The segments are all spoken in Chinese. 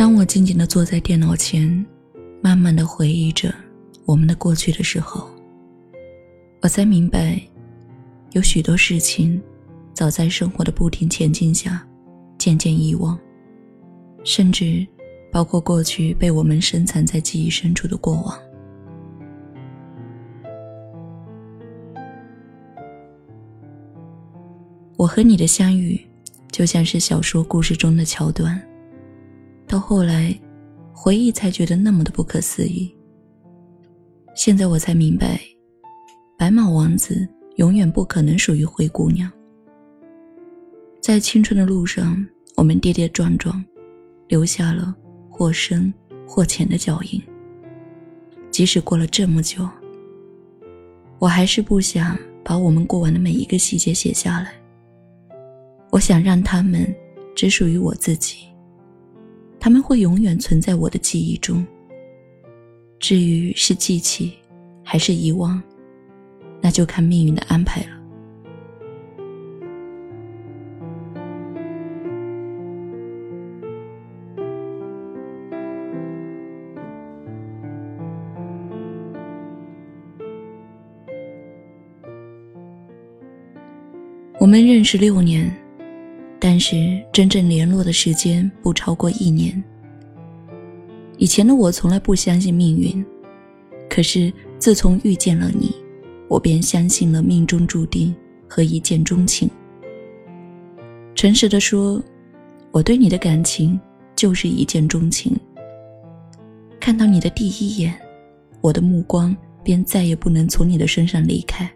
当我静静地坐在电脑前，慢慢地回忆着我们的过去的时候，我才明白，有许多事情，早在生活的不停前进下，渐渐遗忘，甚至包括过去被我们深藏在记忆深处的过往。我和你的相遇，就像是小说故事中的桥段。到后来，回忆才觉得那么的不可思议。现在我才明白，白马王子永远不可能属于灰姑娘。在青春的路上，我们跌跌撞撞，留下了或深或浅的脚印。即使过了这么久，我还是不想把我们过往的每一个细节写下来。我想让他们只属于我自己，他们会永远存在我的记忆中。至于是记起，还是遗忘，那就看命运的安排了。我们认识六年。但是真正联络的时间不超过一年。以前的我从来不相信命运，可是自从遇见了你，我便相信了命中注定和一见钟情。诚实的说，我对你的感情就是一见钟情。看到你的第一眼，我的目光便再也不能从你的身上离开，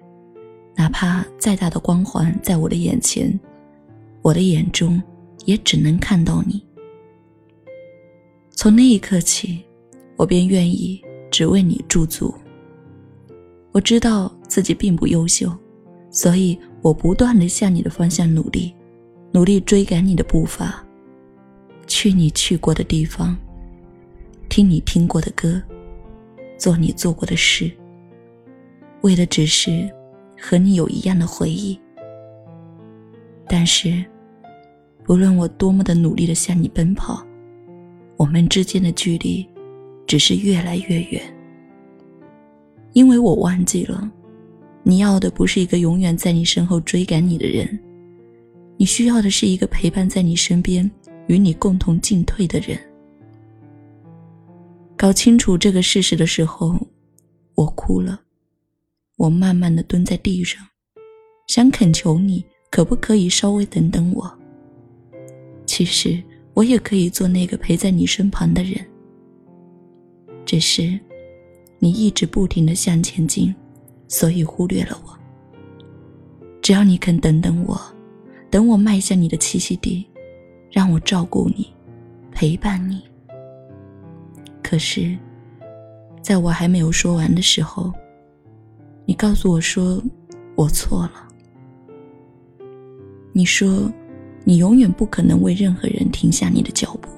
哪怕再大的光环在我的眼前。我的眼中也只能看到你。从那一刻起，我便愿意只为你驻足。我知道自己并不优秀，所以我不断的向你的方向努力，努力追赶你的步伐，去你去过的地方，听你听过的歌，做你做过的事，为的只是和你有一样的回忆。但是。不论我多么的努力的向你奔跑，我们之间的距离只是越来越远。因为我忘记了，你要的不是一个永远在你身后追赶你的人，你需要的是一个陪伴在你身边、与你共同进退的人。搞清楚这个事实的时候，我哭了，我慢慢的蹲在地上，想恳求你，可不可以稍微等等我。其实我也可以做那个陪在你身旁的人，只是你一直不停的向前进，所以忽略了我。只要你肯等等我，等我迈向你的栖息地，让我照顾你，陪伴你。可是，在我还没有说完的时候，你告诉我说我错了。你说。你永远不可能为任何人停下你的脚步。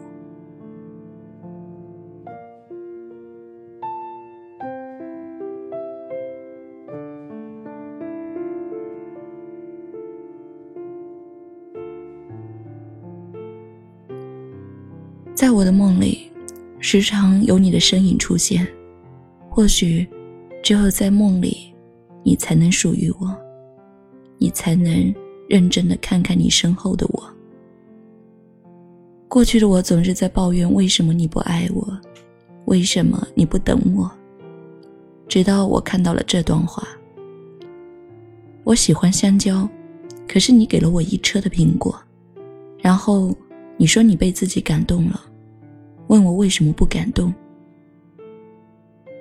在我的梦里，时常有你的身影出现。或许，只有在梦里，你才能属于我，你才能。认真的看看你身后的我。过去的我总是在抱怨为什么你不爱我，为什么你不等我。直到我看到了这段话。我喜欢香蕉，可是你给了我一车的苹果。然后你说你被自己感动了，问我为什么不感动。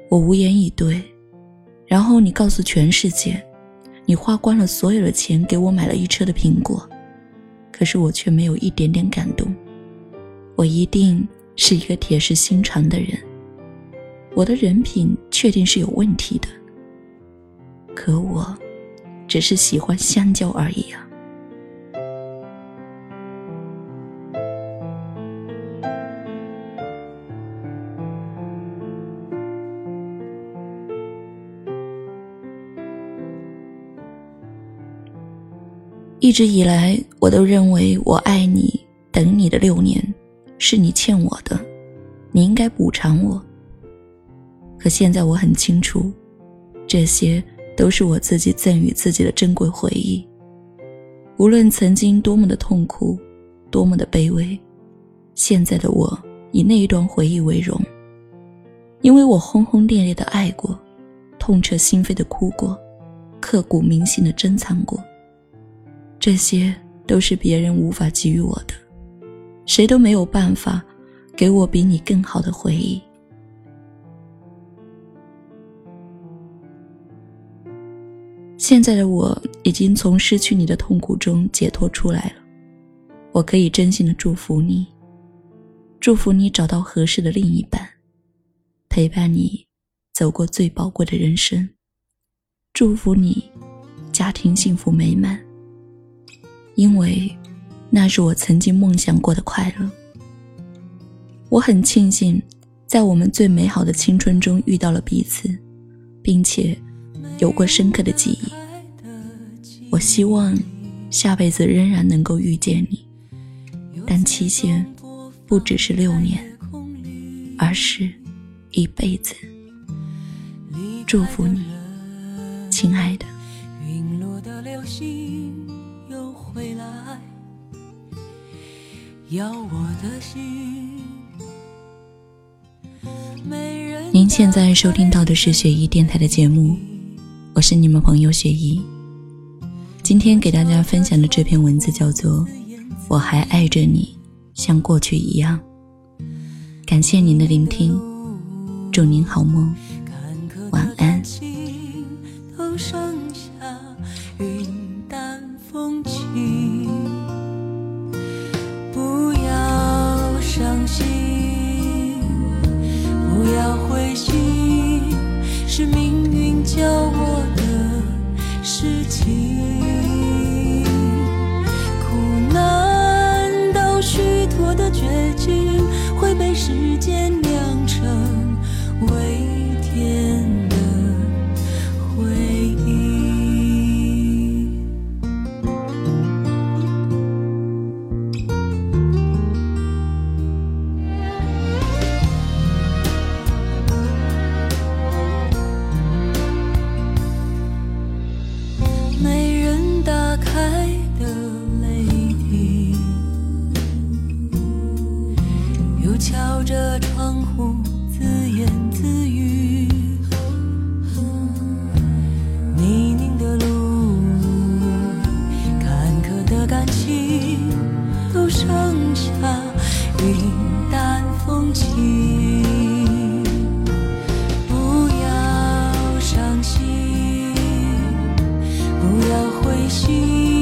我无言以对。然后你告诉全世界。你花光了所有的钱给我买了一车的苹果，可是我却没有一点点感动。我一定是一个铁石心肠的人，我的人品确定是有问题的。可我，只是喜欢香蕉而已啊。一直以来，我都认为我爱你、等你的六年，是你欠我的，你应该补偿我。可现在我很清楚，这些都是我自己赠予自己的珍贵回忆。无论曾经多么的痛苦，多么的卑微，现在的我以那一段回忆为荣，因为我轰轰烈烈的爱过，痛彻心扉的哭过，刻骨铭心的珍藏过。这些都是别人无法给予我的，谁都没有办法给我比你更好的回忆。现在的我已经从失去你的痛苦中解脱出来了，我可以真心的祝福你，祝福你找到合适的另一半，陪伴你走过最宝贵的人生，祝福你家庭幸福美满，因为那是我曾经梦想过的快乐。我很庆幸，在我们最美好的青春中遇到了彼此，并且。有过深刻的记忆，我希望下辈子仍然能够遇见你，但期限不只是六年，而是一辈子。祝福你，亲爱的。回来，要我的心您现在收听到的是雪姨电台的节目。我是你们朋友雪姨，今天给大家分享的这篇文字叫做《我还爱着你，像过去一样》。感谢您的聆听，祝您好梦，晚安。心。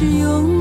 是永。